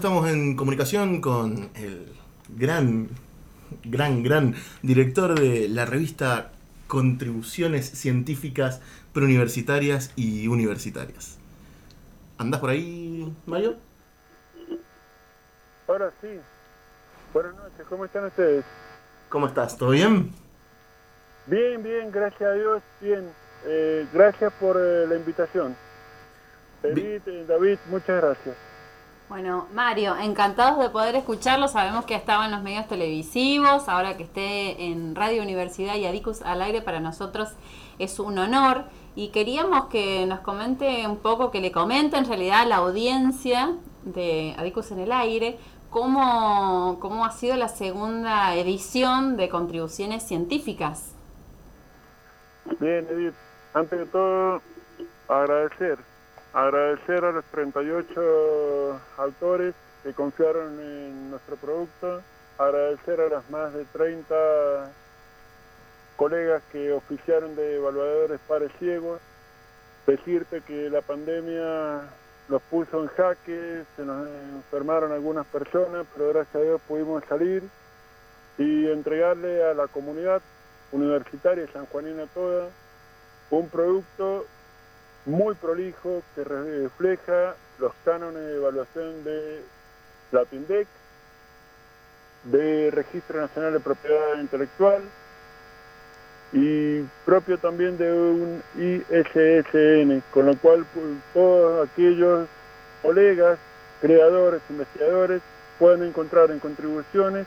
Estamos en comunicación con el gran, gran, gran director de la revista Contribuciones Científicas Preuniversitarias y Universitarias. ¿Andás por ahí, Mario? Ahora sí. Buenas noches, ¿cómo están ustedes? ¿Cómo estás? ¿Todo bien? Bien, bien, gracias a Dios, bien. Eh, gracias por eh, la invitación. David, eh, David, muchas gracias. Bueno, Mario, encantados de poder escucharlo. Sabemos que estaba en los medios televisivos, ahora que esté en Radio Universidad y Adicus al aire para nosotros es un honor. Y queríamos que nos comente un poco, que le comente en realidad a la audiencia de Adicus en el aire, cómo, cómo ha sido la segunda edición de contribuciones científicas. Bien, Edith, antes de todo, agradecer Agradecer a los 38 autores que confiaron en nuestro producto, agradecer a las más de 30 colegas que oficiaron de evaluadores pares ciegos, decirte que la pandemia nos puso en jaque, se nos enfermaron algunas personas, pero gracias a Dios pudimos salir y entregarle a la comunidad universitaria sanjuanina toda un producto muy prolijo que refleja los cánones de evaluación de la PINDEC, de Registro Nacional de Propiedad Intelectual y propio también de un ISSN, con lo cual pues, todos aquellos colegas, creadores, investigadores pueden encontrar en contribuciones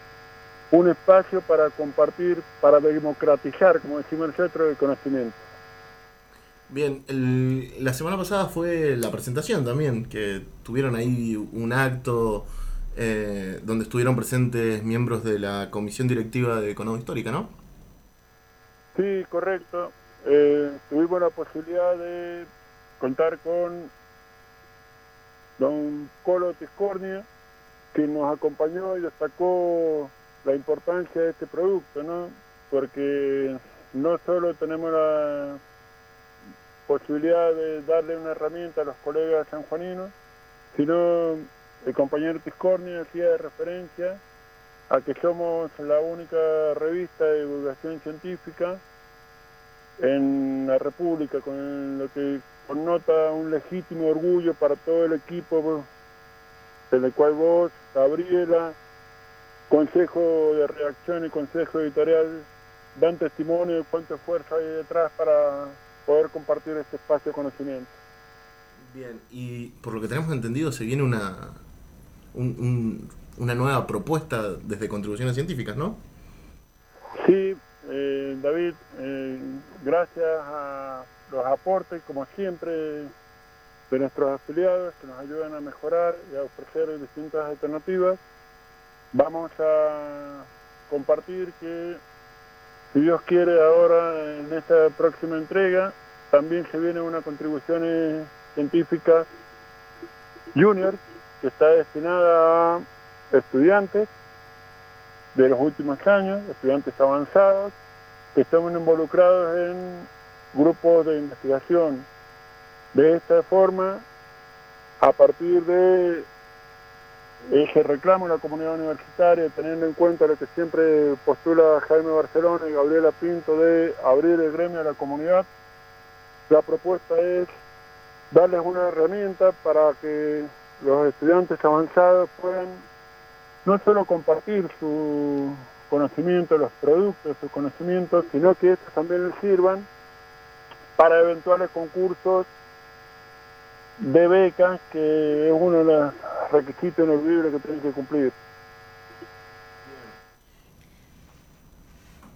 un espacio para compartir, para democratizar, como decimos el conocimiento. Bien, la semana pasada fue la presentación también, que tuvieron ahí un acto eh, donde estuvieron presentes miembros de la Comisión Directiva de Economía Histórica, ¿no? Sí, correcto. Eh, tuvimos la posibilidad de contar con don Colo Tiscornia, que nos acompañó y destacó la importancia de este producto, ¿no? Porque no solo tenemos la posibilidad de darle una herramienta a los colegas sanjuaninos, sino el compañero Tiscornia hacía referencia a que somos la única revista de divulgación científica en la República, con lo que connota un legítimo orgullo para todo el equipo, en el cual vos, Gabriela, Consejo de Reacción y Consejo Editorial dan testimonio de cuánto esfuerzo hay detrás para poder compartir este espacio de conocimiento. Bien, y por lo que tenemos entendido se viene una, una nueva propuesta desde Contribuciones Científicas, ¿no? Sí, eh, David, eh, gracias a los aportes, como siempre, de nuestros afiliados que nos ayudan a mejorar y a ofrecer distintas alternativas, vamos a compartir que si Dios quiere, ahora en esta próxima entrega también se viene una contribución científica junior que está destinada a estudiantes de los últimos años, estudiantes avanzados, que estamos involucrados en grupos de investigación. De esta forma, a partir de ese reclamo de la comunidad universitaria, teniendo en cuenta lo que siempre postula Jaime Barcelona y Gabriela Pinto de abrir el gremio a la comunidad, la propuesta es darles una herramienta para que los estudiantes avanzados puedan no solo compartir su conocimiento, los productos, sus conocimientos, sino que estos también les sirvan para eventuales concursos de becas, que es uno de los requisitos inolvidables que tienen que cumplir.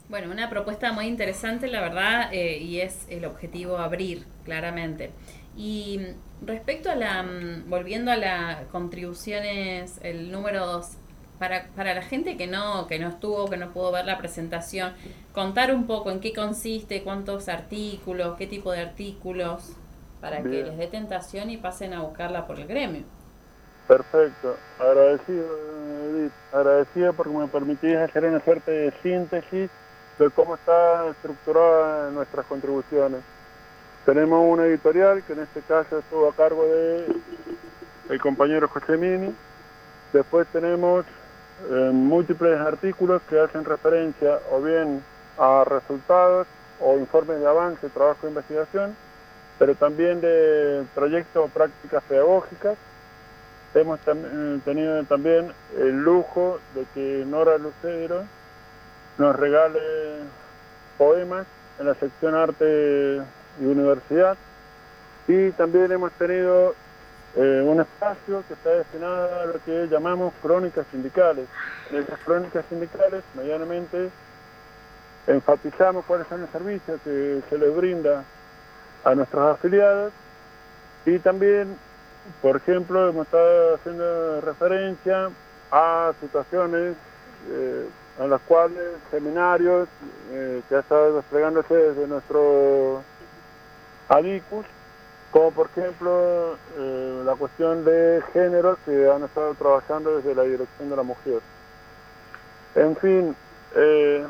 Bueno, una propuesta muy interesante, la verdad, eh, y es el objetivo abrir, claramente. Y respecto a la, mm, volviendo a las contribuciones, el número dos, para, para la gente que no, que no estuvo, que no pudo ver la presentación, contar un poco en qué consiste, cuántos artículos, qué tipo de artículos para que les dé tentación y pasen a buscarla por el gremio. Perfecto, agradecido, Edith, agradecido porque me permitís hacer una suerte de síntesis de cómo está estructurada nuestras contribuciones. Tenemos una editorial que en este caso estuvo a cargo de el compañero José Mini, Después tenemos eh, múltiples artículos que hacen referencia o bien a resultados o informes de avance, trabajo de investigación, pero también de proyectos o prácticas pedagógicas. Hemos tenido también el lujo de que Nora Lucero nos regale poemas en la sección arte y universidad y también hemos tenido eh, un espacio que está destinado a lo que llamamos crónicas sindicales. En esas crónicas sindicales, medianamente, enfatizamos cuáles son los servicios que se les brinda a nuestros afiliados y también, por ejemplo, hemos estado haciendo referencia a situaciones eh, en las cuales seminarios eh, que ha estado desplegándose desde nuestro ADICUS como por ejemplo eh, la cuestión de género que han estado trabajando desde la Dirección de la Mujer. En fin, eh,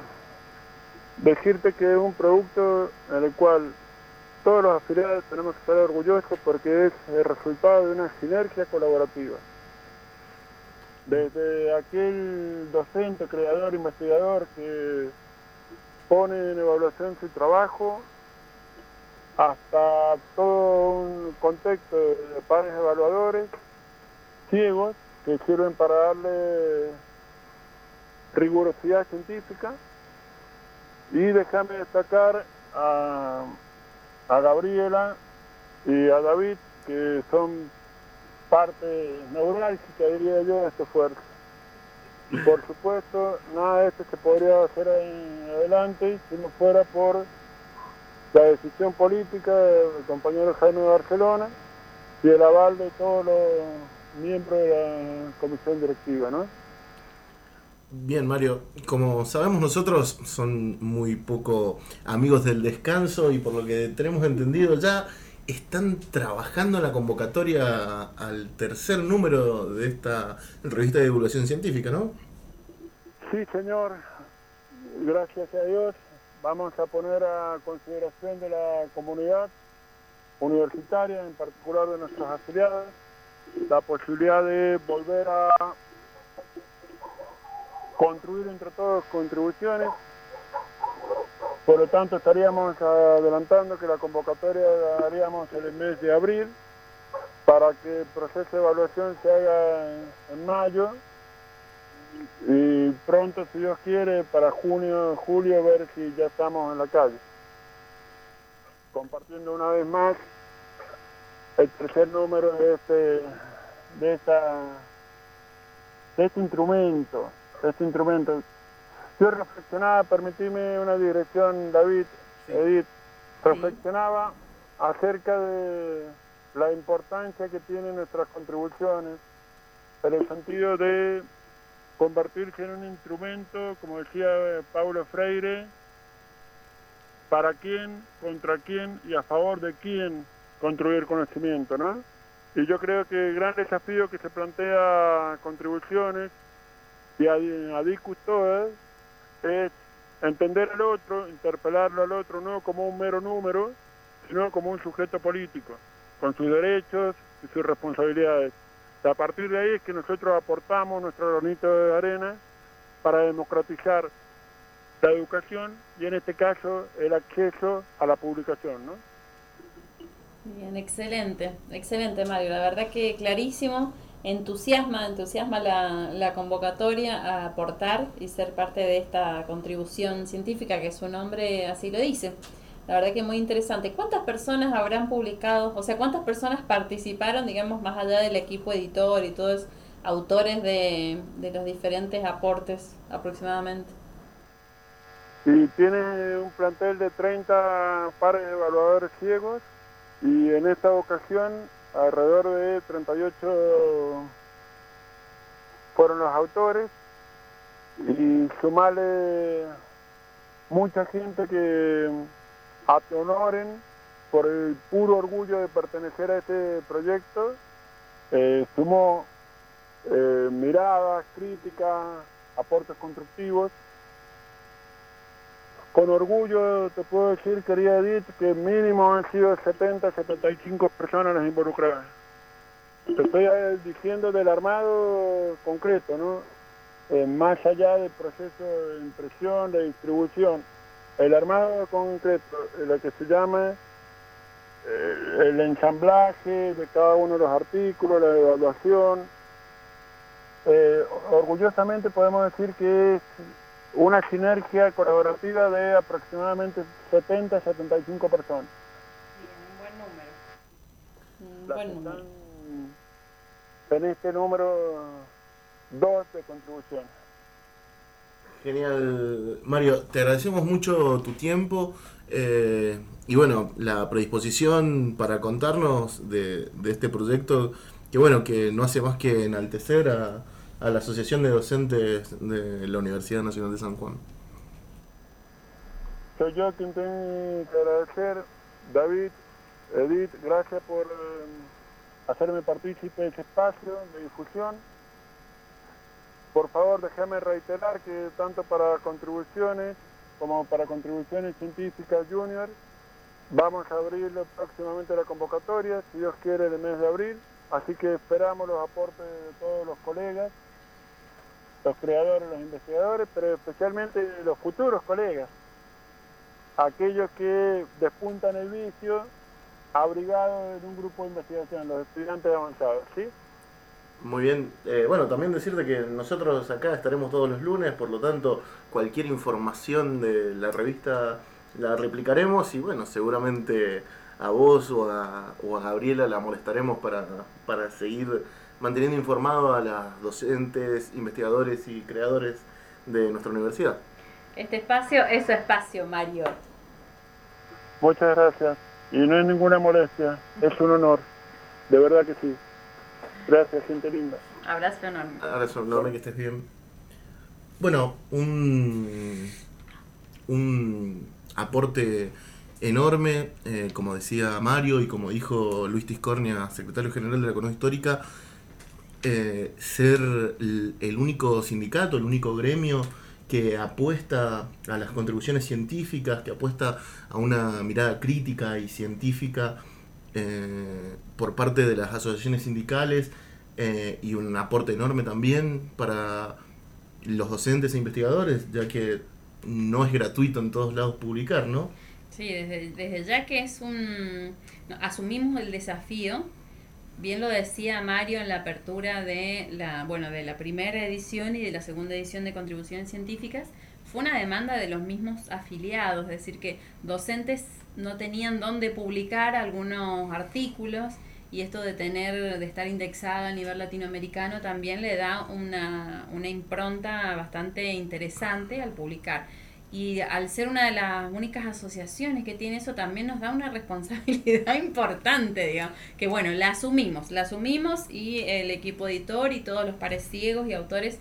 decirte que es un producto en el cual todos los afiliados tenemos que estar orgullosos porque es el resultado de una sinergia colaborativa. Desde aquel docente, creador, investigador que pone en evaluación su trabajo hasta todo un contexto de pares evaluadores ciegos que sirven para darle rigurosidad científica y déjame destacar a, a Gabriela y a David que son parte neurálgica diría yo de este esfuerzo por supuesto nada de esto se podría hacer en adelante si no fuera por la decisión política del compañero Jaime de Barcelona y el aval de todos los miembros de la comisión directiva, ¿no? Bien, Mario, como sabemos nosotros son muy poco amigos del descanso y por lo que tenemos entendido ya están trabajando en la convocatoria al tercer número de esta revista de divulgación científica, ¿no? Sí, señor. Gracias a Dios vamos a poner a consideración de la comunidad universitaria, en particular de nuestros afiliados, la posibilidad de volver a construir entre todos contribuciones. Por lo tanto, estaríamos adelantando que la convocatoria la haríamos en el mes de abril para que el proceso de evaluación se haga en mayo y pronto, si Dios quiere, para junio, julio, ver si ya estamos en la calle. Compartiendo una vez más el tercer número de este, de esta, de este instrumento, este instrumento. Yo reflexionaba, permitime una dirección, David, Edith, reflexionaba acerca de la importancia que tienen nuestras contribuciones en el sentido de convertirse en un instrumento, como decía Paulo Freire, para quién, contra quién y a favor de quién construir conocimiento, ¿no? Y yo creo que el gran desafío que se plantea contribuciones y a, a discus todas es entender al otro, interpelarlo al otro no como un mero número, sino como un sujeto político, con sus derechos y sus responsabilidades. A partir de ahí es que nosotros aportamos nuestro granito de arena para democratizar la educación y en este caso el acceso a la publicación, ¿no? Bien, excelente, excelente Mario, la verdad que clarísimo, entusiasma, entusiasma la, la convocatoria a aportar y ser parte de esta contribución científica que su nombre así lo dice. La verdad que muy interesante. ¿Cuántas personas habrán publicado? O sea, ¿cuántas personas participaron, digamos, más allá del equipo editor y todos autores de, los diferentes aportes aproximadamente? Y tiene un plantel de 30 pares de evaluadores ciegos y en esta ocasión alrededor de 38 fueron los autores y sumarle mucha gente que honoren por el puro orgullo de pertenecer a este proyecto. Eh, sumó eh, miradas, críticas, aportes constructivos. Con orgullo te puedo decir, quería Edith, que mínimo han sido 70, 75 personas las involucradas. te estoy eh, diciendo del armado concreto, ¿no? Eh, más allá del proceso de impresión, de distribución. El armado concreto, lo que se llama el ensamblaje de cada uno de los artículos, la evaluación. orgullosamente podemos decir que es una sinergia colaborativa de aproximadamente 70-75 personas. un buen número. Un buen número. En este número 2 de contribución. Genial, Mario, te agradecemos mucho tu tiempo eh, y bueno, la predisposición para contarnos de, de este proyecto que bueno, que no hace más que enaltecer a, a la Asociación de Docentes de la Universidad Nacional de San Juan. Soy yo quien tengo que agradecer, David, Edith, gracias por eh, hacerme partícipe de este espacio de difusión. Por favor, déjame reiterar que tanto para contribuciones como para contribuciones científicas junior, vamos a abrir próximamente la convocatoria, si Dios quiere, el mes de abril. Así que esperamos los aportes de todos los colegas los creadores, los investigadores, pero especialmente los futuros colegas, aquellos que despuntan el vicio, abrigados en un grupo de investigación, los estudiantes avanzados, ¿sí? Muy bien. Eh, bueno, también decirte que nosotros acá estaremos todos los lunes, por lo tanto, cualquier información de la revista la replicaremos y bueno, seguramente a vos o a, o a Gabriela la molestaremos para, para seguir manteniendo informado a las docentes, investigadores y creadores de nuestra universidad. Este espacio es su espacio, Mario. Muchas gracias. Y no es ninguna molestia, es un honor. De verdad que sí. Gracias, gente linda. Abrazo enorme. Abrazo enorme, que estés bien. Bueno, un, un aporte enorme, eh, como decía Mario y como dijo Luis Tiscornia, secretario general de la Economía Histórica, eh, ser el, único sindicato, el único gremio que apuesta a las contribuciones científicas, que apuesta a una mirada crítica y científica eh, por parte de las asociaciones sindicales eh, y un aporte enorme también para los docentes e investigadores, ya que no es gratuito en todos lados publicar, ¿no? Sí, desde, desde ya que es un... asumimos el desafío bien lo decía Mario en la apertura de la, bueno, de la primera edición y de la segunda edición de contribuciones científicas, fue una demanda de los mismos afiliados, es decir, que docentes no tenían dónde publicar algunos artículos y esto de tener, de estar indexado a nivel latinoamericano también le da una, una impronta bastante interesante al publicar. Y al ser una de las únicas asociaciones que tiene eso, también nos da una responsabilidad importante, digamos. Que bueno, la asumimos, la asumimos y el equipo editor y todos los pares ciegos y autores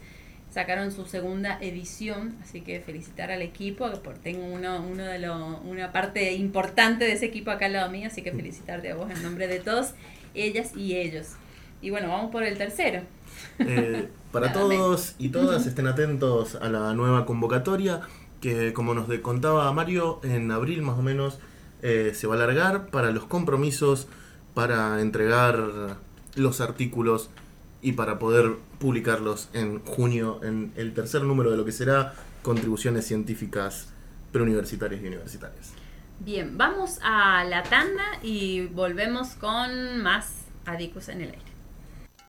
sacaron su segunda edición, así que felicitar al equipo, porque tengo uno, uno de lo, una parte importante de ese equipo acá al lado mío, así que felicitarte a vos en nombre de todos, ellas y ellos. Y bueno, vamos por el tercero. Eh, para todos y todas estén atentos a la nueva convocatoria que como nos contaba Mario, en abril más o menos eh, se va a alargar para los compromisos, para entregar los artículos y para poder publicarlos en junio en el tercer número de lo que será contribuciones científicas preuniversitarias y universitarias. Bien, vamos a la tanda y volvemos con más Adicus en el aire.